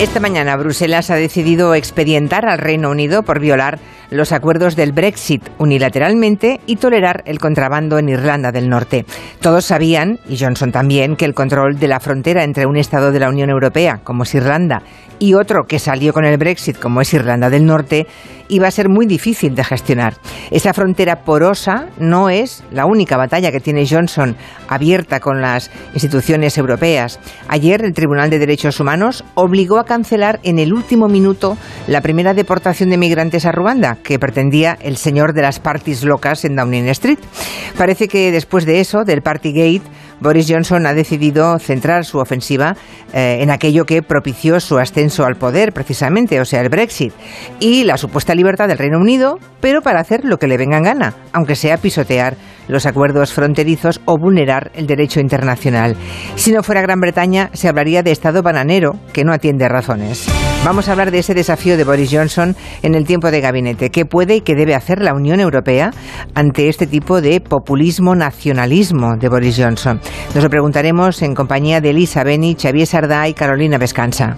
Esta mañana Bruselas ha decidido expedientar al Reino Unido por violar los acuerdos del Brexit unilateralmente y tolerar el contrabando en Irlanda del Norte. Todos sabían, y Johnson también, que el control de la frontera entre un Estado de la Unión Europea, como es Irlanda, y otro que salió con el Brexit, como es Irlanda del Norte, iba a ser muy difícil de gestionar. Esa frontera porosa no es la única batalla que tiene Johnson abierta con las instituciones europeas. Ayer el Tribunal de Derechos Humanos obligó a cancelar en el último minuto la primera deportación de migrantes a Ruanda, que pretendía el señor de las parties locas en Downing Street. Parece que después de eso, del Partygate, Boris Johnson ha decidido centrar su ofensiva eh, en aquello que propició su ascenso al poder, precisamente, o sea, el Brexit, y la supuesta libertad del Reino Unido, pero para hacer lo que le venga en gana, aunque sea pisotear los acuerdos fronterizos o vulnerar el derecho internacional. Si no fuera Gran Bretaña, se hablaría de Estado bananero que no atiende razones. Vamos a hablar de ese desafío de Boris Johnson en el tiempo de gabinete. ¿Qué puede y qué debe hacer la Unión Europea ante este tipo de populismo nacionalismo de Boris Johnson? Nos lo preguntaremos en compañía de Elisa Beni, Xavier Sardá y Carolina Vescanza.